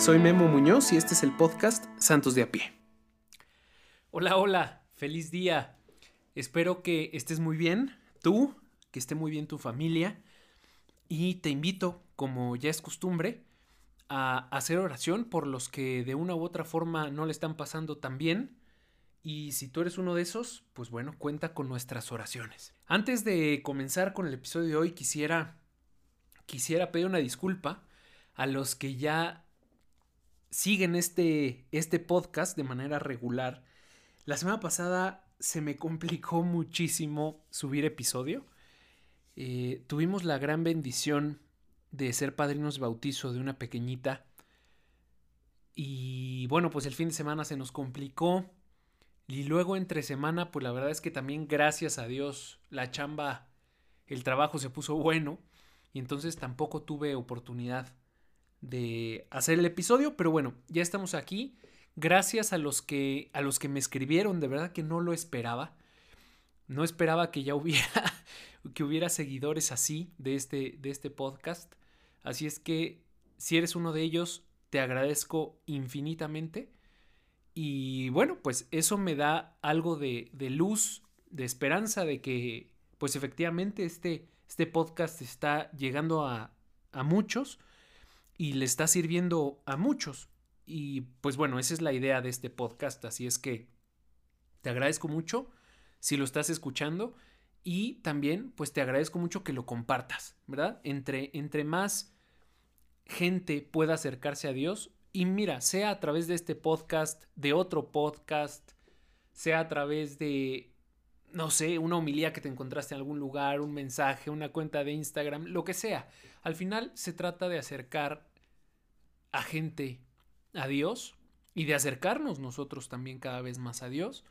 Soy Memo Muñoz y este es el podcast Santos de a pie. Hola, hola, feliz día. Espero que estés muy bien, tú, que esté muy bien tu familia. Y te invito, como ya es costumbre, a hacer oración por los que de una u otra forma no le están pasando tan bien. Y si tú eres uno de esos, pues bueno, cuenta con nuestras oraciones. Antes de comenzar con el episodio de hoy, quisiera, quisiera pedir una disculpa a los que ya siguen este, este podcast de manera regular. La semana pasada se me complicó muchísimo subir episodio. Eh, tuvimos la gran bendición de ser padrinos de bautizo de una pequeñita. Y bueno, pues el fin de semana se nos complicó. Y luego entre semana, pues la verdad es que también gracias a Dios la chamba, el trabajo se puso bueno. Y entonces tampoco tuve oportunidad de hacer el episodio, pero bueno, ya estamos aquí. Gracias a los que a los que me escribieron, de verdad que no lo esperaba. No esperaba que ya hubiera que hubiera seguidores así de este de este podcast. Así es que si eres uno de ellos, te agradezco infinitamente. Y bueno, pues eso me da algo de, de luz, de esperanza de que pues efectivamente este, este podcast está llegando a, a muchos y le está sirviendo a muchos. Y pues bueno, esa es la idea de este podcast, así es que te agradezco mucho si lo estás escuchando y también pues te agradezco mucho que lo compartas, ¿verdad? Entre, entre más gente pueda acercarse a Dios y mira, sea a través de este podcast, de otro podcast, sea a través de, no sé, una homilía que te encontraste en algún lugar, un mensaje, una cuenta de Instagram, lo que sea. Al final se trata de acercar a gente a Dios y de acercarnos nosotros también cada vez más a Dios.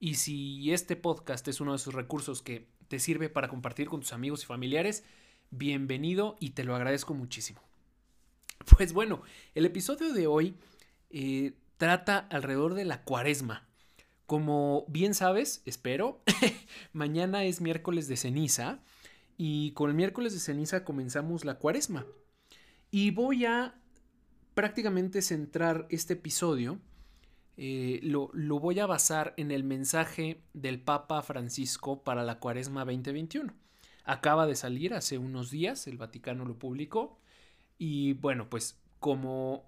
Y si este podcast es uno de esos recursos que te sirve para compartir con tus amigos y familiares, bienvenido y te lo agradezco muchísimo. Pues bueno, el episodio de hoy eh, trata alrededor de la cuaresma. Como bien sabes, espero, mañana es miércoles de ceniza y con el miércoles de ceniza comenzamos la cuaresma. Y voy a prácticamente centrar este episodio, eh, lo, lo, voy a basar en el mensaje del Papa Francisco para la Cuaresma 2021. Acaba de salir hace unos días, el Vaticano lo publicó. Y bueno, pues como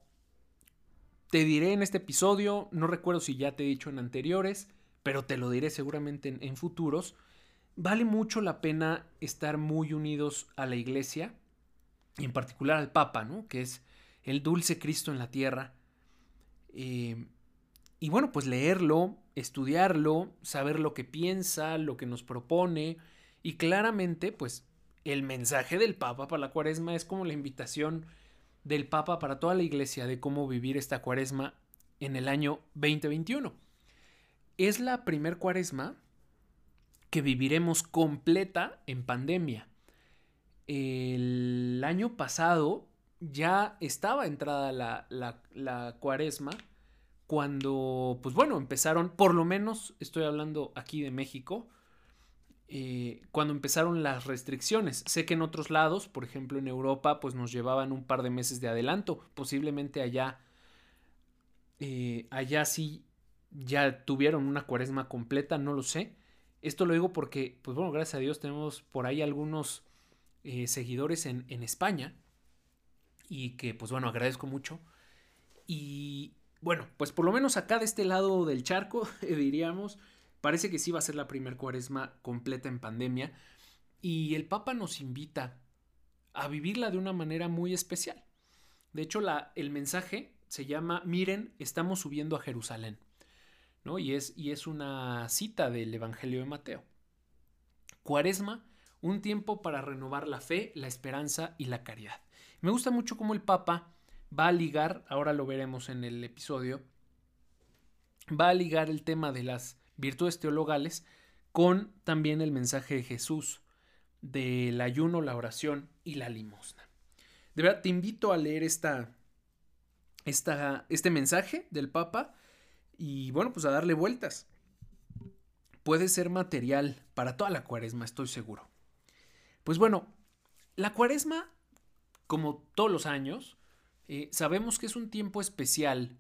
te diré en este episodio, no recuerdo si ya te he dicho en anteriores, pero te lo diré seguramente en, en futuros, vale mucho la pena estar muy unidos a la iglesia, y en particular al Papa, ¿no? Que es el dulce Cristo en la tierra. Eh, y bueno, pues leerlo, estudiarlo, saber lo que piensa, lo que nos propone. Y claramente, pues el mensaje del Papa para la cuaresma es como la invitación del Papa para toda la iglesia de cómo vivir esta cuaresma en el año 2021. Es la primer cuaresma que viviremos completa en pandemia. El año pasado ya estaba entrada la, cuaresma cuando, pues bueno, empezaron, por lo menos estoy hablando aquí de México, eh, cuando empezaron las restricciones. Sé que en otros lados, por ejemplo en Europa, pues nos llevaban un par de meses de adelanto. Posiblemente allá, eh, allá sí ya tuvieron una cuaresma completa, no lo sé. Esto lo digo porque, pues bueno, gracias a Dios tenemos por ahí algunos eh, seguidores en, en España y que pues bueno, agradezco mucho. Y bueno, pues por lo menos acá de este lado del charco, diríamos, parece que sí va a ser la primer cuaresma completa en pandemia y el Papa nos invita a vivirla de una manera muy especial. De hecho, la, el mensaje se llama Miren, estamos subiendo a Jerusalén. ¿no? Y, es, y es una cita del Evangelio de Mateo. Cuaresma, un tiempo para renovar la fe, la esperanza y la caridad. Me gusta mucho cómo el Papa va a ligar, ahora lo veremos en el episodio, va a ligar el tema de las virtudes teologales con también el mensaje de Jesús del ayuno, la oración y la limosna. De verdad, te invito a leer esta, esta, este mensaje del Papa y bueno, pues a darle vueltas. Puede ser material para toda la cuaresma, estoy seguro. Pues bueno, la cuaresma como todos los años, Eh, sabemos que es un tiempo especial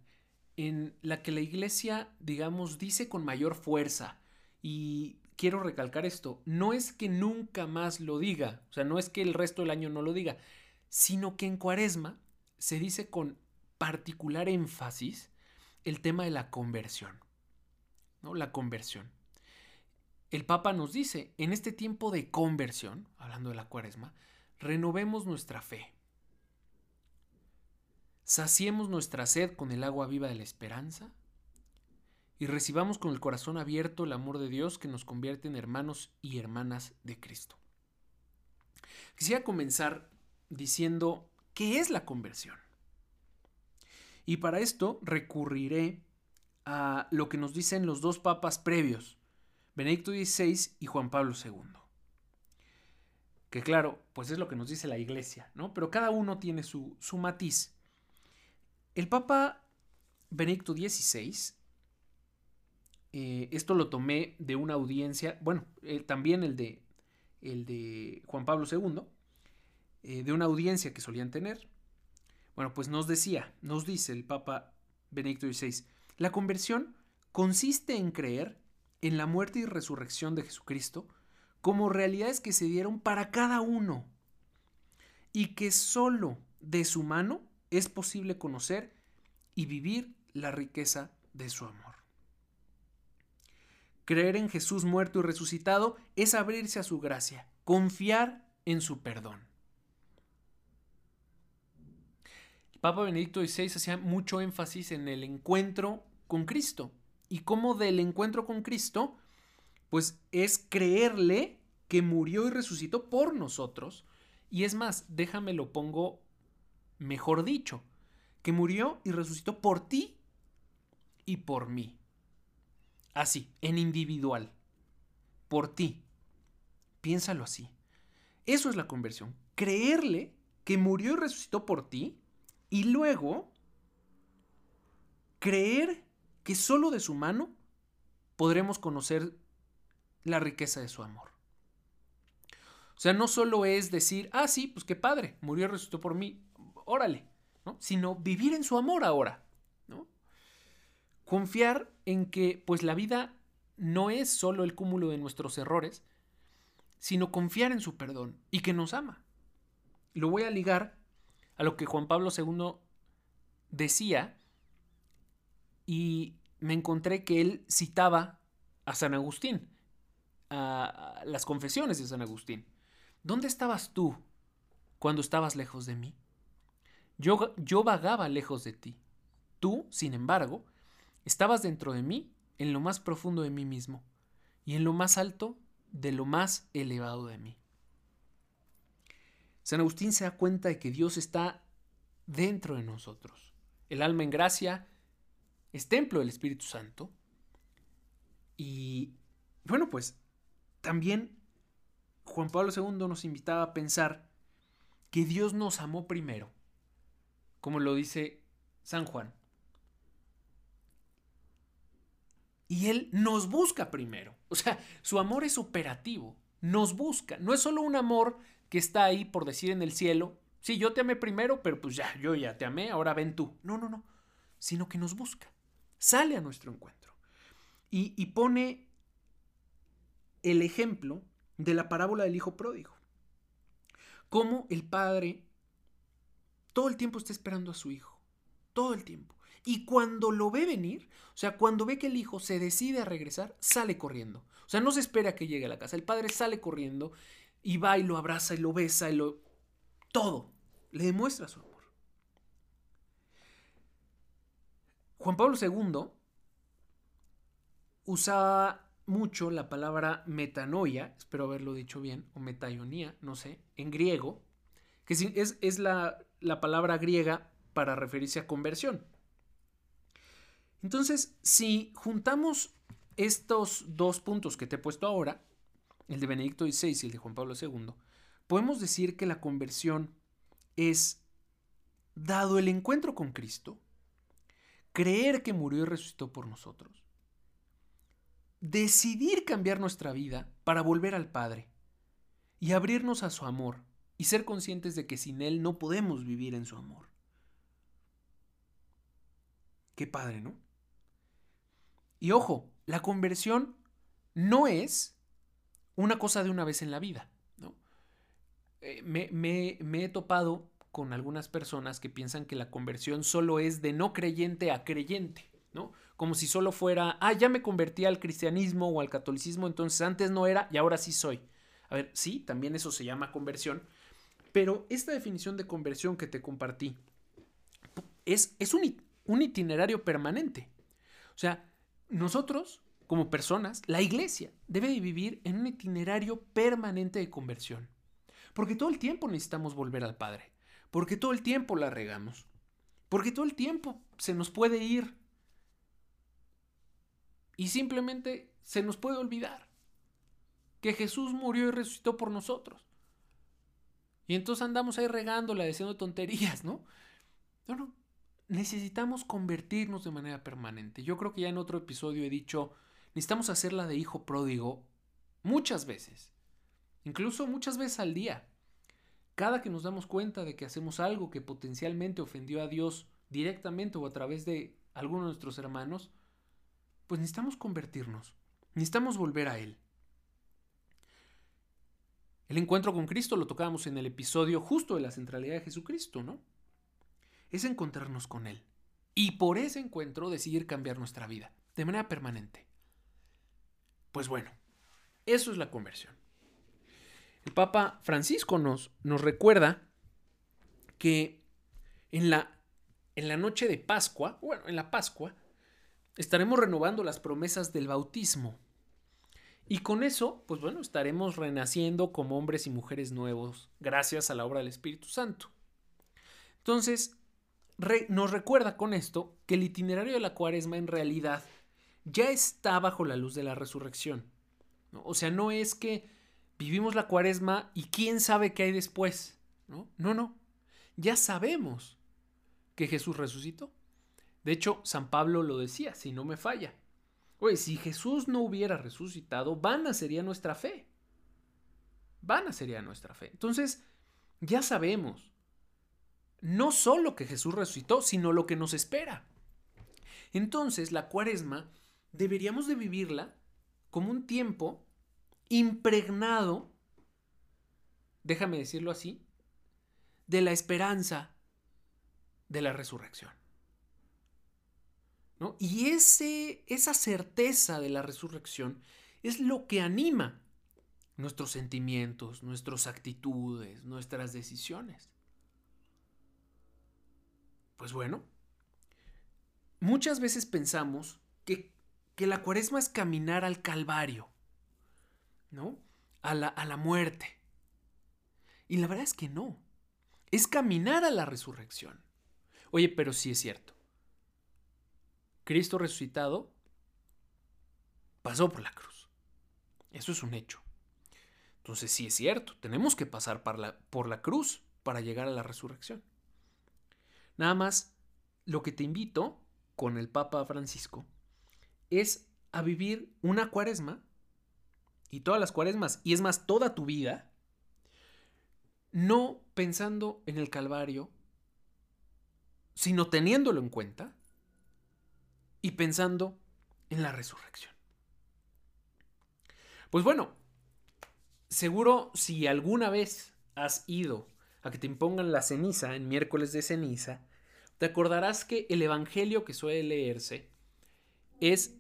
en la que la iglesia, digamos, dice con mayor fuerza. Y quiero recalcar esto, no es que nunca más lo diga, o sea, no es que el resto del año no lo diga, sino que en cuaresma se dice con particular énfasis el tema de la conversión. ¿no? La conversión. El Papa nos dice, en este tiempo de conversión, hablando de la cuaresma, renovemos nuestra fe. Saciemos nuestra sed con el agua viva de la esperanza y recibamos con el corazón abierto el amor de Dios que nos convierte en hermanos y hermanas de Cristo. Quisiera comenzar diciendo qué es la conversión. Y para esto recurriré a lo que nos dicen los dos papas previos, Benedicto XVI y Juan Pablo II. Que claro, pues es lo que nos dice la iglesia, ¿no? Pero cada uno tiene su, su matiz. El Papa Benedicto XVI, eh, esto lo tomé de una audiencia, bueno, también el de, el de Juan Pablo II, eh, de una audiencia que solían tener. Bueno, pues nos decía, nos dice el Papa Benedicto XVI, la conversión consiste en creer en la muerte y resurrección de Jesucristo como realidades que se dieron para cada uno y que sólo de su mano es posible conocer y vivir la riqueza de su amor. Creer en Jesús muerto y resucitado es abrirse a su gracia, confiar en su perdón. Papa Benedicto XVI hacía mucho énfasis en el encuentro con Cristo y cómo del encuentro con Cristo, pues es creerle que murió y resucitó por nosotros. Y es más, déjame lo pongo mejor dicho, que murió y resucitó por ti y por mí. Así, en individual. Por ti. Piénsalo así. Eso es la conversión. Creerle que murió y resucitó por ti y luego creer que solo de su mano podremos conocer la riqueza de su amor. O sea, no solo es decir, ah, sí, pues qué padre, murió y resucitó por mí, órale, ¿no? Sino vivir en su amor ahora, ¿no? Confiar en que, pues la vida no es solo el cúmulo de nuestros errores, sino confiar en su perdón y que nos ama. Lo voy a ligar a lo que Juan Pablo II decía y me encontré que él citaba a San Agustín, a las confesiones de San Agustín. ¿Dónde estabas tú cuando estabas lejos de mí? Yo, yo vagaba lejos de ti. Tú, sin embargo, estabas dentro de mí, en lo más profundo de mí mismo, y en lo más alto de lo más elevado de mí. San Agustín se da cuenta de que Dios está dentro de nosotros. El alma en gracia es templo del Espíritu Santo. Y bueno, pues también Juan Pablo II nos invitaba a pensar que Dios nos amó primero, como lo dice San Juan. Y Él nos busca primero. O sea, su amor es operativo, nos busca. No es solo un amor que está ahí por decir en el cielo, sí, yo te amé primero, pero pues ya, yo ya te amé, ahora ven tú. No, no, no, sino que nos busca, sale a nuestro encuentro y, y pone el ejemplo de la parábola del hijo pródigo. Cómo el padre todo el tiempo está esperando a su hijo. Todo el tiempo. Y cuando lo ve venir, o sea, cuando ve que el hijo se decide a regresar, sale corriendo. O sea, no se espera que llegue a la casa. El padre sale corriendo y va y lo abraza y lo besa y lo... Todo. Le demuestra su amor. Juan Pablo II usaba mucho la palabra metanoia, espero haberlo dicho bien, o metaionía, no sé, en griego, que es, es la, la palabra griega para referirse a conversión. Entonces, si juntamos estos dos puntos que te he puesto ahora, el de Benedicto XVI y el de Juan Pablo II, podemos decir que la conversión es, dado el encuentro con Cristo, creer que murió y resucitó por nosotros, decidir cambiar nuestra vida para volver al Padre y abrirnos a su amor y ser conscientes de que sin Él no podemos vivir en su amor. Qué padre, ¿no? Y ojo, la conversión no es una cosa de una vez en la vida, ¿no? Eh, me, me he topado con algunas personas que piensan que la conversión solo es de no creyente a creyente, ¿no? Como si solo fuera, ah, ya me convertí al cristianismo o al catolicismo, entonces antes no era y ahora sí soy. A ver, sí, también eso se llama conversión, pero esta definición de conversión que te compartí es, es un, un itinerario permanente. O sea, nosotros, como personas, la iglesia debe de vivir en un itinerario permanente de conversión. Porque todo el tiempo necesitamos volver al Padre. Porque todo el tiempo la regamos. Porque todo el tiempo se nos puede ir. Y simplemente se nos puede olvidar que Jesús murió y resucitó por nosotros. Y entonces andamos ahí regándola, diciendo tonterías, ¿no? No, no. Necesitamos convertirnos de manera permanente. Yo creo que ya en otro episodio he dicho, necesitamos hacerla de hijo pródigo muchas veces. Incluso muchas veces al día. Cada que nos damos cuenta de que hacemos algo que potencialmente ofendió a Dios directamente o a través de alguno de nuestros hermanos, pues necesitamos convertirnos, necesitamos volver a Él. El encuentro con Cristo lo tocábamos en el episodio justo de la centralidad de Jesucristo, ¿no? Es encontrarnos con Él. Y por ese encuentro decidir cambiar nuestra vida, de manera permanente. Pues bueno, eso es la conversión. El Papa Francisco nos, nos recuerda que en la, en la noche de Pascua, bueno, en la Pascua, estaremos renovando las promesas del bautismo. Y con eso, pues bueno, estaremos renaciendo como hombres y mujeres nuevos, gracias a la obra del Espíritu Santo. Entonces, nos recuerda con esto que el itinerario de la cuaresma en realidad ya está bajo la luz de la resurrección. O sea, no es que vivimos la cuaresma y quién sabe qué hay después. No, no, no. Ya sabemos que Jesús resucitó. De hecho, San Pablo lo decía, si no me falla. Si Jesús no hubiera resucitado, vana sería nuestra fe. Vana sería nuestra fe. Entonces, ya sabemos no solo que Jesús resucitó, sino lo que nos espera. Entonces, la cuaresma deberíamos de vivirla como un tiempo impregnado, déjame decirlo así, de la esperanza de la resurrección. Y ese, esa certeza de la resurrección es lo que anima nuestros sentimientos, nuestras actitudes, nuestras decisiones. Pues bueno, muchas veces pensamos que, que la cuaresma es caminar al Calvario, ¿no? A la, a la muerte. Y la verdad es que no. Es caminar a la resurrección. Oye, pero sí es cierto. Cristo resucitado pasó por la cruz. Eso es un hecho. Entonces sí es cierto, tenemos que pasar por la, por la cruz para llegar a la resurrección. Nada más, lo que te invito con el Papa Francisco es a vivir una cuaresma y todas las cuaresmas, y es más, toda tu vida, no pensando en el Calvario, sino teniéndolo en cuenta y pensando en la resurrección. Pues bueno, seguro si alguna vez has ido a que te impongan la ceniza en miércoles de ceniza, te acordarás que el evangelio que suele leerse es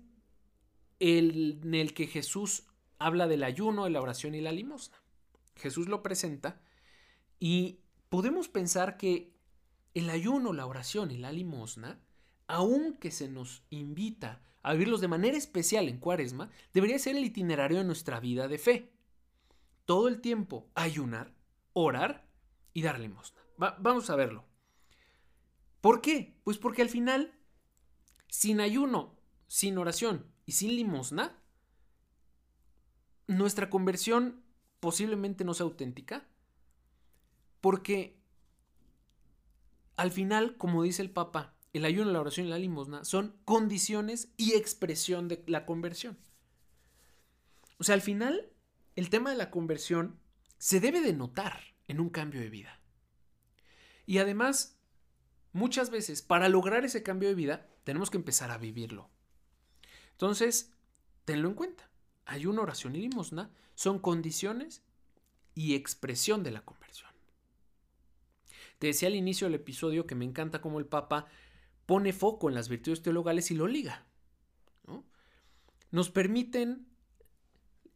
el en el que Jesús habla del ayuno, de la oración y la limosna. Jesús lo presenta y podemos pensar que el ayuno, la oración y la limosna, aunque se nos invita a vivirlos de manera especial en cuaresma, debería ser el itinerario de nuestra vida de fe. Todo el tiempo ayunar, orar y dar limosna. vamos a verlo. ¿Por qué? Pues porque al final, sin ayuno, sin oración y sin limosna, nuestra conversión posiblemente no sea auténtica, porque al final, como dice el Papa, el ayuno, la oración y la limosna son condiciones y expresión de la conversión. O sea, al final, el tema de la conversión se debe de notar en un cambio de vida. Y además, muchas veces para lograr ese cambio de vida tenemos que empezar a vivirlo. Entonces, tenlo en cuenta. Ayuno, oración y limosna son condiciones y expresión de la conversión. Te decía al inicio del episodio que me encanta cómo el Papa pone foco en las virtudes teologales y lo liga. Nos permiten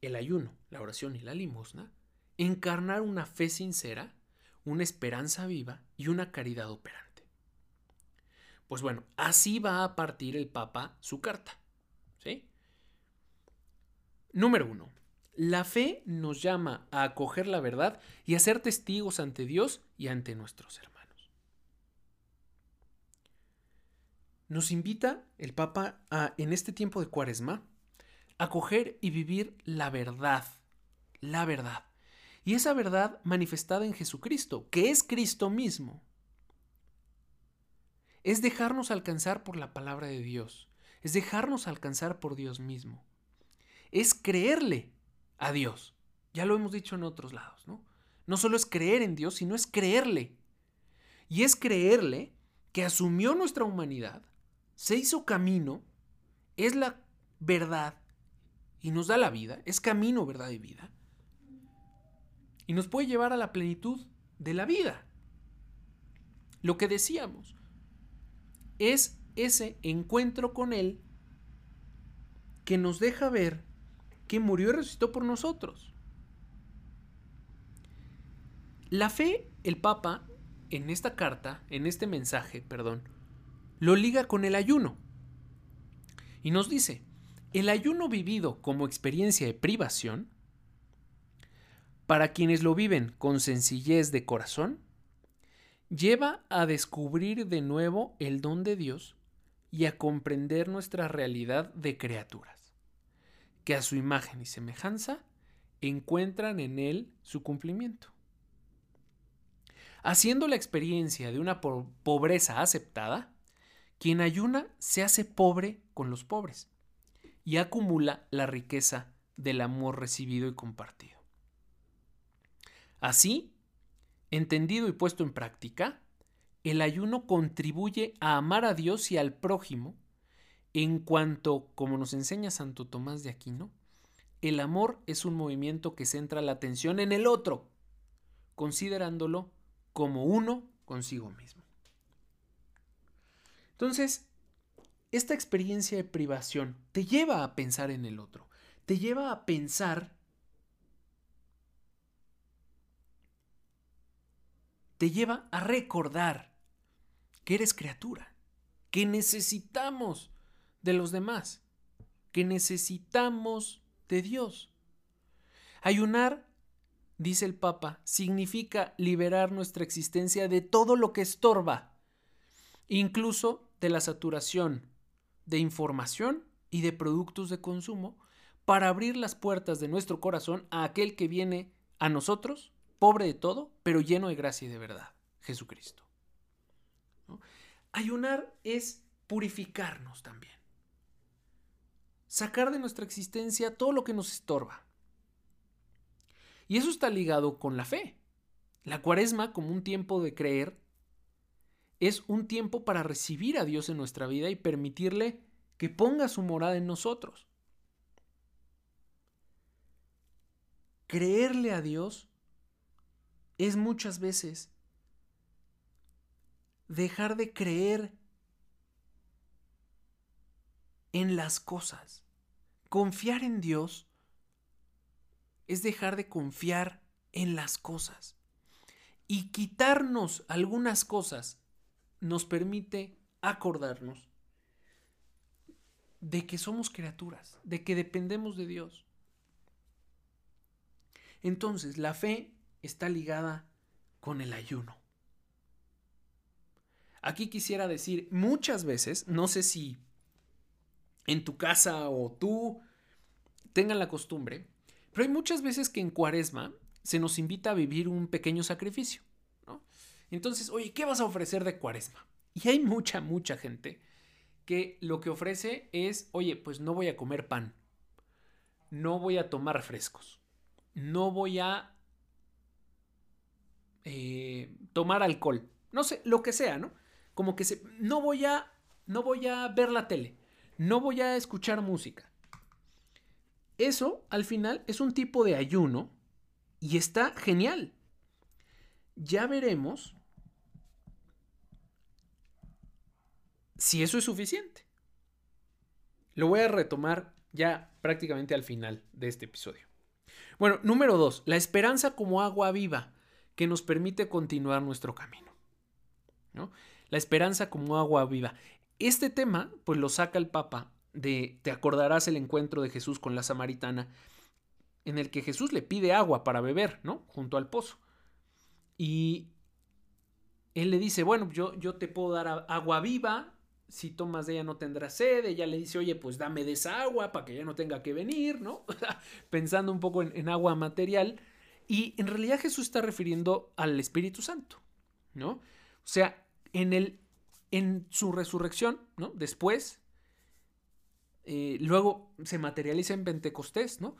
el ayuno, la oración y la limosna encarnar una fe sincera, una esperanza viva y una caridad operante. Pues bueno, así va a partir el Papa su carta. ¿sí? Número uno, la fe nos llama a acoger la verdad y a ser testigos ante Dios y ante nuestros hermanos. Nos invita el Papa a, en este tiempo de cuaresma, acoger y vivir la verdad, la verdad. Y esa verdad manifestada en Jesucristo, que es Cristo mismo. Es dejarnos alcanzar por la palabra de Dios, es dejarnos alcanzar por Dios mismo. Es creerle a Dios. Ya lo hemos dicho en otros lados, ¿no? No solo es creer en Dios, sino es creerle. Y es creerle que asumió nuestra humanidad, se hizo camino, es la verdad y nos da la vida, es camino, verdad y vida. Y nos puede llevar a la plenitud de la vida. Lo que decíamos es ese encuentro con Él que nos deja ver que murió y resucitó por nosotros. La fe, el Papa, en esta carta, en este mensaje, perdón, lo liga con el ayuno. Y nos dice, el ayuno vivido como experiencia de privación, para quienes lo viven con sencillez de corazón, lleva a descubrir de nuevo el don de Dios y a comprender nuestra realidad de criaturas que a su imagen y semejanza encuentran en él su cumplimiento. Haciendo la experiencia de una pobreza aceptada, quien ayuna se hace pobre con los pobres y acumula la riqueza del amor recibido y compartido. Así, entendido y puesto en práctica, el ayuno contribuye a amar a Dios y al prójimo en cuanto, como nos enseña Santo Tomás de Aquino, el amor es un movimiento que centra la atención en el otro, considerándolo como uno consigo mismo. Entonces, esta experiencia de privación te lleva a pensar en el otro, te lleva a pensar, te lleva a recordar que eres criatura, que necesitamos de los demás, que necesitamos de Dios. Ayunar, dice el Papa, significa liberar nuestra existencia de todo lo que estorba, incluso de la saturación de información y de productos de consumo, para abrir las puertas de nuestro corazón a aquel que viene a nosotros, pobre de todo, pero lleno de gracia y de verdad, Jesucristo. Ayunar es purificarnos también sacar de nuestra existencia todo lo que nos estorba. Y eso está ligado con la fe. La cuaresma, como un tiempo de creer, es un tiempo para recibir a Dios en nuestra vida y permitirle que ponga su morada en nosotros. Creerle a Dios es muchas veces dejar de creer en las cosas. Confiar en Dios es dejar de confiar en las cosas. Y quitarnos algunas cosas nos permite acordarnos de que somos criaturas, de que dependemos de Dios. Entonces, la fe está ligada con el ayuno. Aquí quisiera decir, muchas veces, no sé si en tu casa o tú tengan la costumbre, pero hay muchas veces que en cuaresma se nos invita a vivir un pequeño sacrificio. Entonces, oye, ¿qué vas a ofrecer de cuaresma? Y hay mucha, mucha gente que lo que ofrece es, oye, pues no voy a comer pan, no voy a tomar frescos, no voy a eh, tomar alcohol, no sé, lo que sea, ¿no? como que se, no voy a, no voy a ver la tele, no voy a escuchar música. Eso, al final, es un tipo de ayuno y está genial. Ya veremos si eso es suficiente. Lo voy a retomar ya prácticamente al final de este episodio. Bueno, número dos, la esperanza como agua viva que nos permite continuar nuestro camino. ¿no? La esperanza como agua viva. Este tema, pues lo saca el Papa de, te acordarás el encuentro de Jesús con la samaritana, en el que Jesús le pide agua para beber, ¿no? Junto al pozo. Y él le dice, bueno, yo, yo te puedo dar agua viva, si tomas de ella no tendrás sed, ella le dice, oye, pues dame de esa agua para que ella no tenga que venir, ¿no? Pensando un poco en, agua material. Y en realidad Jesús está refiriendo al Espíritu Santo, ¿no? O sea, en, el, en su resurrección, ¿no? Después, eh, luego se materializa en Pentecostés, ¿no?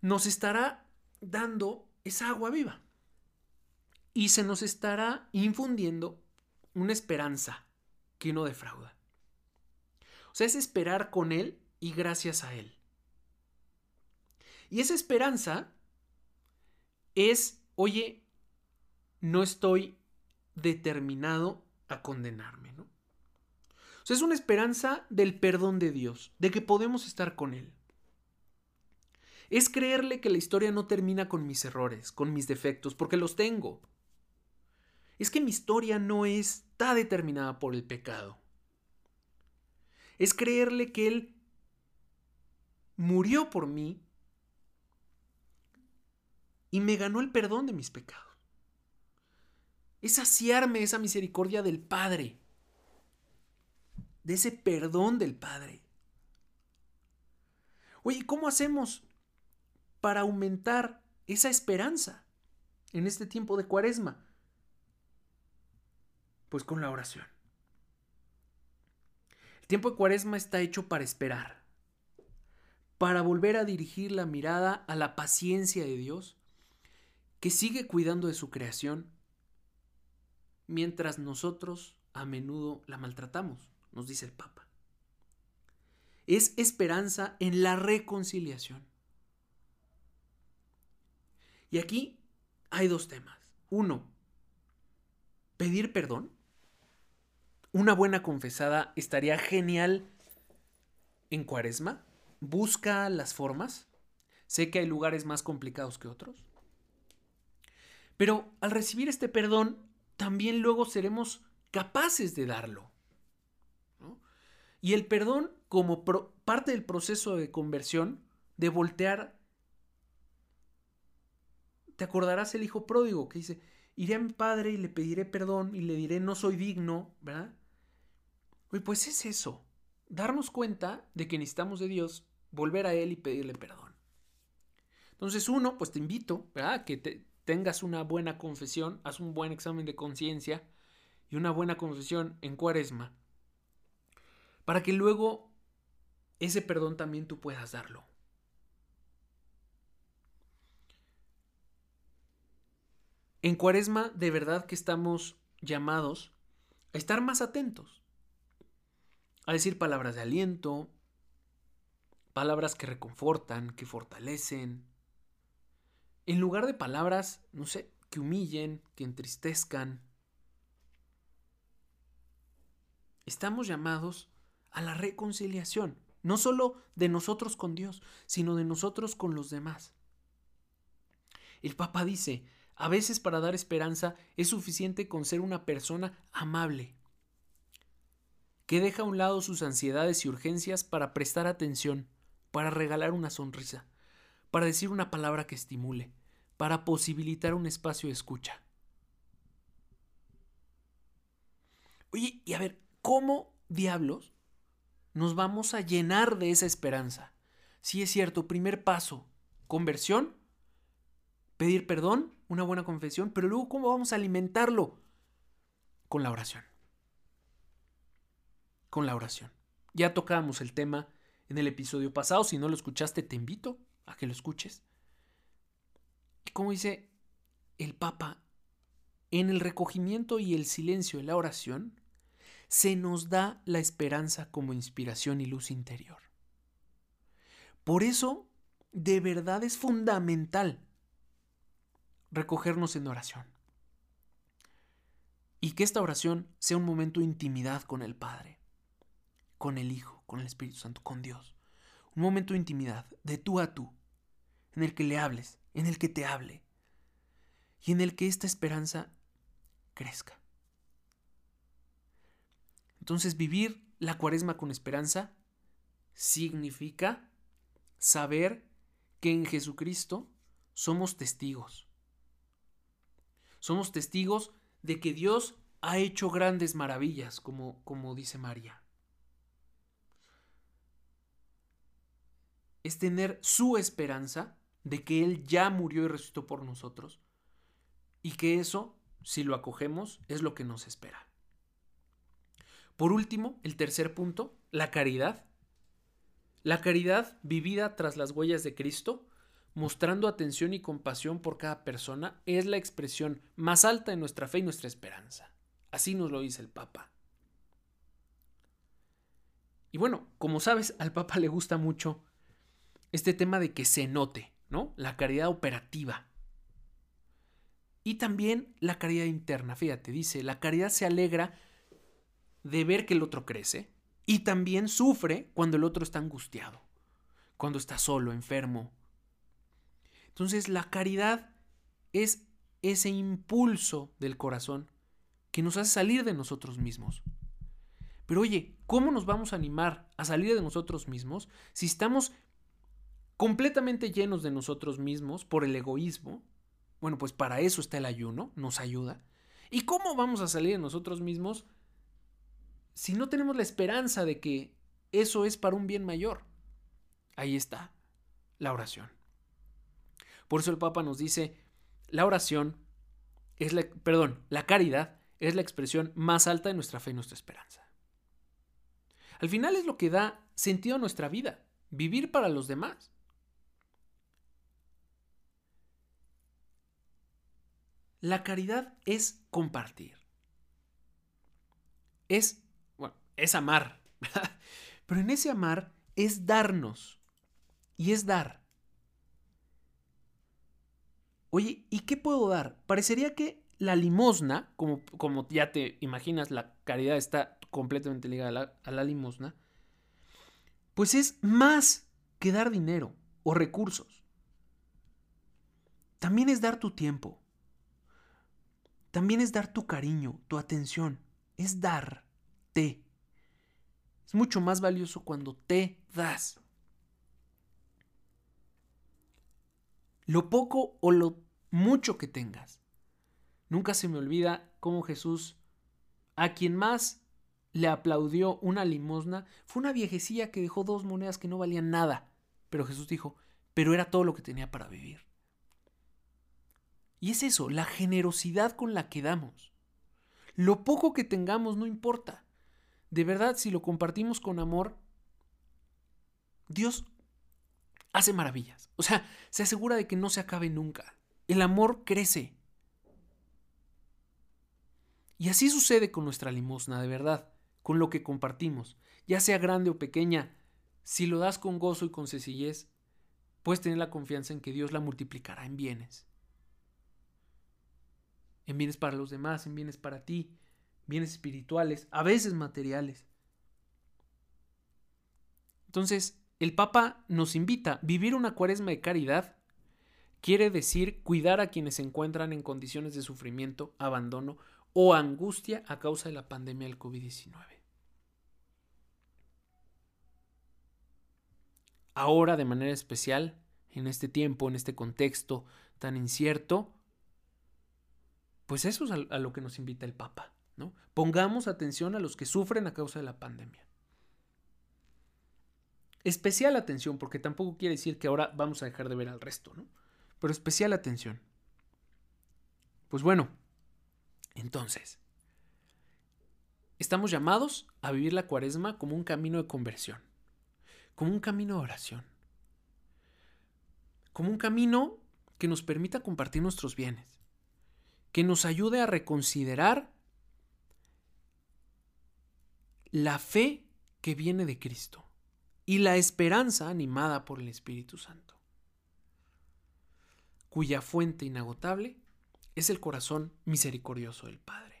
Nos estará dando esa agua viva. Y se nos estará infundiendo una esperanza que no defrauda. O sea, es esperar con Él y gracias a Él. Y esa esperanza es, oye, no estoy determinado a condenarme, ¿no? O sea, es una esperanza del perdón de Dios, de que podemos estar con Él. Es creerle que la historia no termina con mis errores, con mis defectos, porque los tengo es que mi historia no está determinada por el pecado. Es creerle que Él murió por mí y me ganó el perdón de mis pecados. Es saciarme esa misericordia del Padre, de ese perdón del Padre. Oye, ¿cómo hacemos para aumentar esa esperanza en este tiempo de cuaresma? Pues con la oración. El tiempo de cuaresma está hecho para esperar, para volver a dirigir la mirada a la paciencia de Dios, que sigue cuidando de su creación, mientras nosotros a menudo la maltratamos, nos dice el Papa. Es esperanza en la reconciliación. Y aquí hay dos temas. Uno, pedir perdón una buena confesada estaría genial en cuaresma. Busca las formas. Sé que hay lugares más complicados que otros. Pero al recibir este perdón, también luego seremos capaces de darlo. Y el perdón como parte del proceso de conversión, de voltear, te acordarás el hijo pródigo que dice, iré a mi padre y le pediré perdón y le diré no soy digno, ¿verdad? Pues es eso, darnos cuenta de que necesitamos de Dios, volver a Él y pedirle perdón. Entonces, uno, pues te invito, ¿verdad? Que te, tengas una buena confesión, haz un buen examen de conciencia y una buena confesión en cuaresma, para que luego ese perdón también tú puedas darlo. En cuaresma, de verdad que estamos llamados a estar más atentos a decir palabras de aliento, palabras que reconfortan, que fortalecen, en lugar de palabras, no sé, que humillen, que entristezcan. Estamos llamados a la reconciliación, no solo de nosotros con Dios, sino de nosotros con los demás. El Papa dice, a veces para dar esperanza es suficiente con ser una persona amable, que deja a un lado sus ansiedades y urgencias para prestar atención, para regalar una sonrisa, para decir una palabra que estimule, para posibilitar un espacio de escucha. Oye, y a ver, ¿cómo diablos nos vamos a llenar de esa esperanza? Si es cierto, primer paso, conversión, pedir perdón, una buena confesión, pero luego ¿cómo vamos a alimentarlo? Con la oración con la oración. Ya tocamos el tema en el episodio pasado. Si no lo escuchaste, te invito a que lo escuches. Y como dice el Papa, en el recogimiento y el silencio de la oración, se nos da la esperanza como inspiración y luz interior. Por eso, de verdad es fundamental recogernos en oración. Y que esta oración sea un momento de intimidad con el Padre, con el Hijo, con el Espíritu Santo, con Dios. Un momento de intimidad, de tú a tú, en el que le hables, en el que te hable, y en el que esta esperanza crezca. Entonces vivir la cuaresma con esperanza significa saber que en Jesucristo somos testigos. Somos testigos de que Dios ha hecho grandes maravillas, como, como dice María. Es tener su esperanza de que Él ya murió y resucitó por nosotros y que eso, si lo acogemos, es lo que nos espera. Por último, el tercer punto, la caridad. La caridad vivida tras las huellas de Cristo, mostrando atención y compasión por cada persona, es la expresión más alta de nuestra fe y nuestra esperanza. Así nos lo dice el Papa. Y bueno, como sabes, al Papa le gusta mucho este tema de que se note, ¿no? La caridad operativa. Y también la caridad interna. Fíjate, dice, la caridad se alegra de ver que el otro crece y también sufre cuando el otro está angustiado, cuando está solo, enfermo. Entonces la caridad es ese impulso del corazón que nos hace salir de nosotros mismos. Pero oye, ¿cómo nos vamos a animar a salir de nosotros mismos si estamos completamente llenos de nosotros mismos por el egoísmo? Bueno, pues para eso está el ayuno, nos ayuda. ¿Y cómo vamos a salir de nosotros mismos si no tenemos la esperanza de que eso es para un bien mayor? Ahí está la oración. Por eso el Papa nos dice, la oración es la, perdón, la caridad es la expresión más alta de nuestra fe y nuestra esperanza. Al final es lo que da sentido a nuestra vida, vivir para los demás. La caridad es compartir. Es es amar. Pero en ese amar es darnos. Y es dar. Oye, ¿y qué puedo dar? Parecería que la limosna, como, como ya te imaginas, la caridad está completamente ligada a la, a la limosna, pues es más que dar dinero o recursos. También es dar tu tiempo. También es dar tu cariño, tu atención. Es darte. Es mucho más valioso cuando te das. Lo poco o lo mucho que tengas. Nunca se me olvida cómo Jesús, a quien más le aplaudió una limosna, fue una viejecilla que dejó dos monedas que no valían nada. Pero Jesús dijo, pero era todo lo que tenía para vivir. Y es eso, la generosidad con la que damos. Lo poco que tengamos no importa de verdad, si lo compartimos con amor, Dios hace maravillas. O sea, se asegura de que no se acabe nunca. El amor crece. Y así sucede con nuestra limosna, de verdad, con lo que compartimos, ya sea grande o pequeña. Si lo das con gozo y con sencillez, puedes tener la confianza en que Dios la multiplicará en bienes. En bienes para los demás, en bienes para ti, bienes espirituales, a veces materiales. Entonces, el Papa nos invita a vivir una cuaresma de caridad. Quiere decir cuidar a quienes se encuentran en condiciones de sufrimiento, abandono o angustia a causa de la pandemia del COVID-19. Ahora, de manera especial, en este tiempo, en este contexto tan incierto, pues eso es a, lo que nos invita el Papa. Pongamos atención a los que sufren a causa de la pandemia. Especial atención, porque tampoco quiere decir que ahora vamos a dejar de ver al resto, ¿no? Pero especial atención. Pues bueno, entonces, estamos llamados a vivir la cuaresma como un camino de conversión, como un camino de oración, como un camino que nos permita compartir nuestros bienes, que nos ayude a reconsiderar la fe que viene de Cristo y la esperanza animada por el Espíritu Santo, cuya fuente inagotable es el corazón misericordioso del Padre.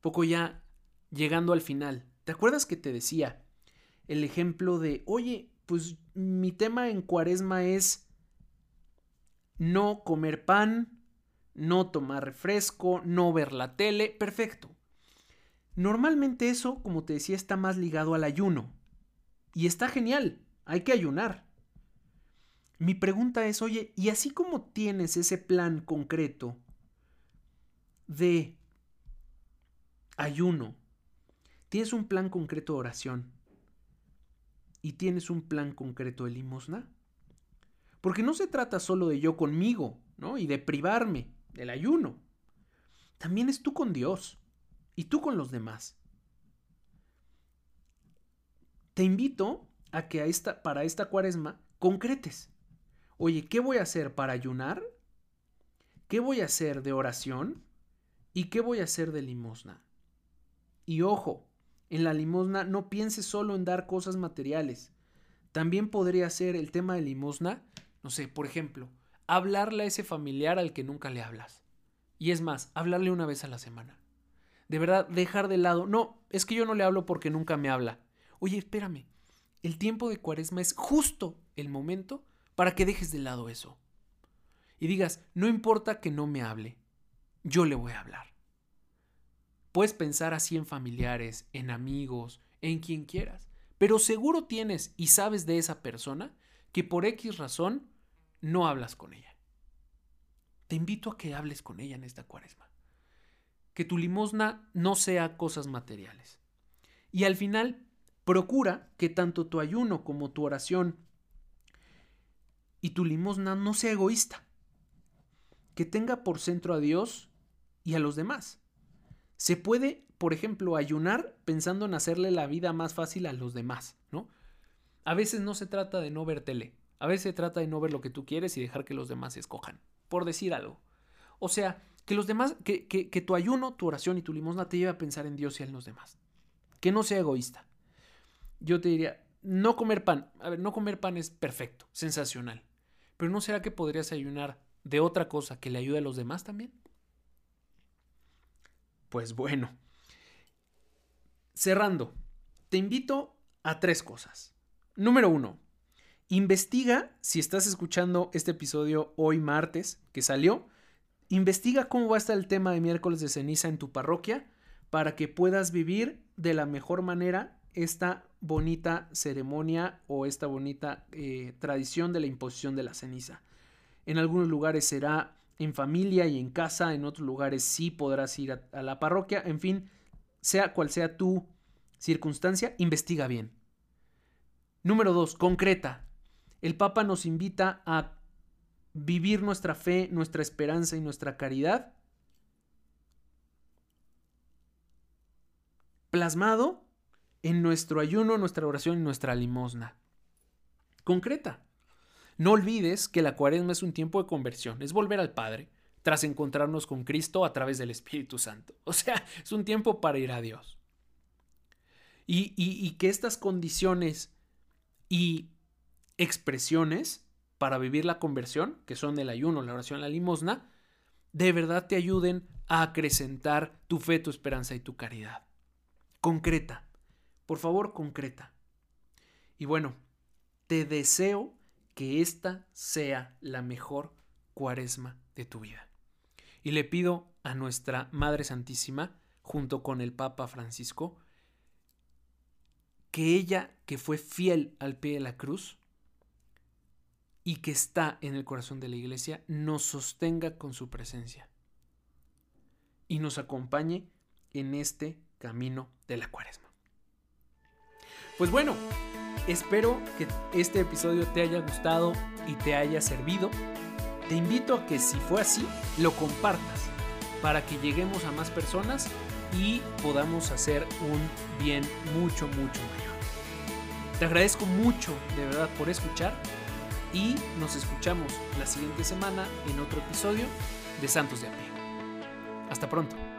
Poco ya llegando al final, ¿te acuerdas que te decía el ejemplo de, oye, pues mi tema en cuaresma es no comer pan, no tomar refresco, no ver la tele, perfecto. Normalmente eso, como te decía, está más ligado al ayuno. Y está genial, hay que ayunar. Mi pregunta es, oye, ¿y así como tienes ese plan concreto de ayuno, tienes un plan concreto de oración y tienes un plan concreto de limosna? Porque no se trata solo de yo conmigo, ¿no? Y de privarme del ayuno. También es tú con Dios y tú con los demás. Te invito a que para esta cuaresma concretes. Oye, ¿qué voy a hacer para ayunar? ¿Qué voy a hacer de oración? ¿Y qué voy a hacer de limosna? Y ojo, en la limosna no pienses solo en dar cosas materiales. También podría ser el tema de limosna, no sé, por ejemplo, hablarle a ese familiar al que nunca le hablas. Y es más, hablarle una vez a la semana de verdad dejar de lado, no, es que yo no le hablo porque nunca me habla. Oye, espérame, el tiempo de cuaresma es justo el momento para que dejes de lado eso. Y digas, no importa que no me hable, yo le voy a hablar. Puedes pensar así en familiares, en amigos, en quien quieras, pero seguro tienes y sabes de esa persona que por X razón no hablas con ella. Te invito a que hables con ella en esta cuaresma que tu limosna no sea cosas materiales. Y al final, procura que tanto tu ayuno como tu oración y tu limosna no sea egoísta, que tenga por centro a Dios y a los demás. Se puede, por ejemplo, ayunar pensando en hacerle la vida más fácil a los demás, ¿no? A veces no se trata de no ver tele, a veces se trata de no ver lo que tú quieres y dejar que los demás escojan, por decir algo. O sea, que los demás, que, que, tu ayuno, tu oración y tu limosna te lleve a pensar en Dios y en los demás. Que no sea egoísta. Yo te diría, no comer pan. A ver, no comer pan es perfecto, sensacional. Pero ¿no será que podrías ayunar de otra cosa que le ayude a los demás también? Pues bueno. Cerrando, te invito a tres cosas. Número uno, investiga si estás escuchando este episodio hoy martes que salió Investiga cómo va a estar el tema de miércoles de ceniza en tu parroquia para que puedas vivir de la mejor manera esta bonita ceremonia o esta bonita eh, tradición de la imposición de la ceniza. En algunos lugares será en familia y en casa, en otros lugares sí podrás ir a, a la parroquia, en fin, sea cual sea tu circunstancia, investiga bien. Número dos, concreta. El Papa nos invita a vivir nuestra fe, nuestra esperanza y nuestra caridad plasmado en nuestro ayuno, nuestra oración y nuestra limosna. Concreta. No olvides que la cuaresma es un tiempo de conversión, es volver al Padre tras encontrarnos con Cristo a través del Espíritu Santo. O sea, es un tiempo para ir a Dios. Y, y que estas condiciones y expresiones para vivir la conversión, que son el ayuno, la oración, la limosna, de verdad te ayuden a acrecentar tu fe, tu esperanza y tu caridad. Concreta. Por favor, concreta. Y bueno, te deseo que esta sea la mejor cuaresma de tu vida. Y le pido a nuestra Madre Santísima, junto con el Papa Francisco, que ella, que fue fiel al pie de la cruz, y que está en el corazón de la iglesia nos sostenga con su presencia y nos acompañe en este camino de la cuaresma. Pues bueno, espero que este episodio te haya gustado y te haya servido. Te invito a que si fue así, lo compartas para que lleguemos a más personas y podamos hacer un bien mucho, mucho mayor. Te agradezco mucho de verdad por escuchar y nos escuchamos la siguiente semana en otro episodio de Santos de a pie. Hasta pronto.